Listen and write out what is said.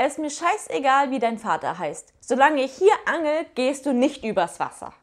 Es ist mir scheißegal, wie dein Vater heißt. Solange ich hier angel, gehst du nicht übers Wasser.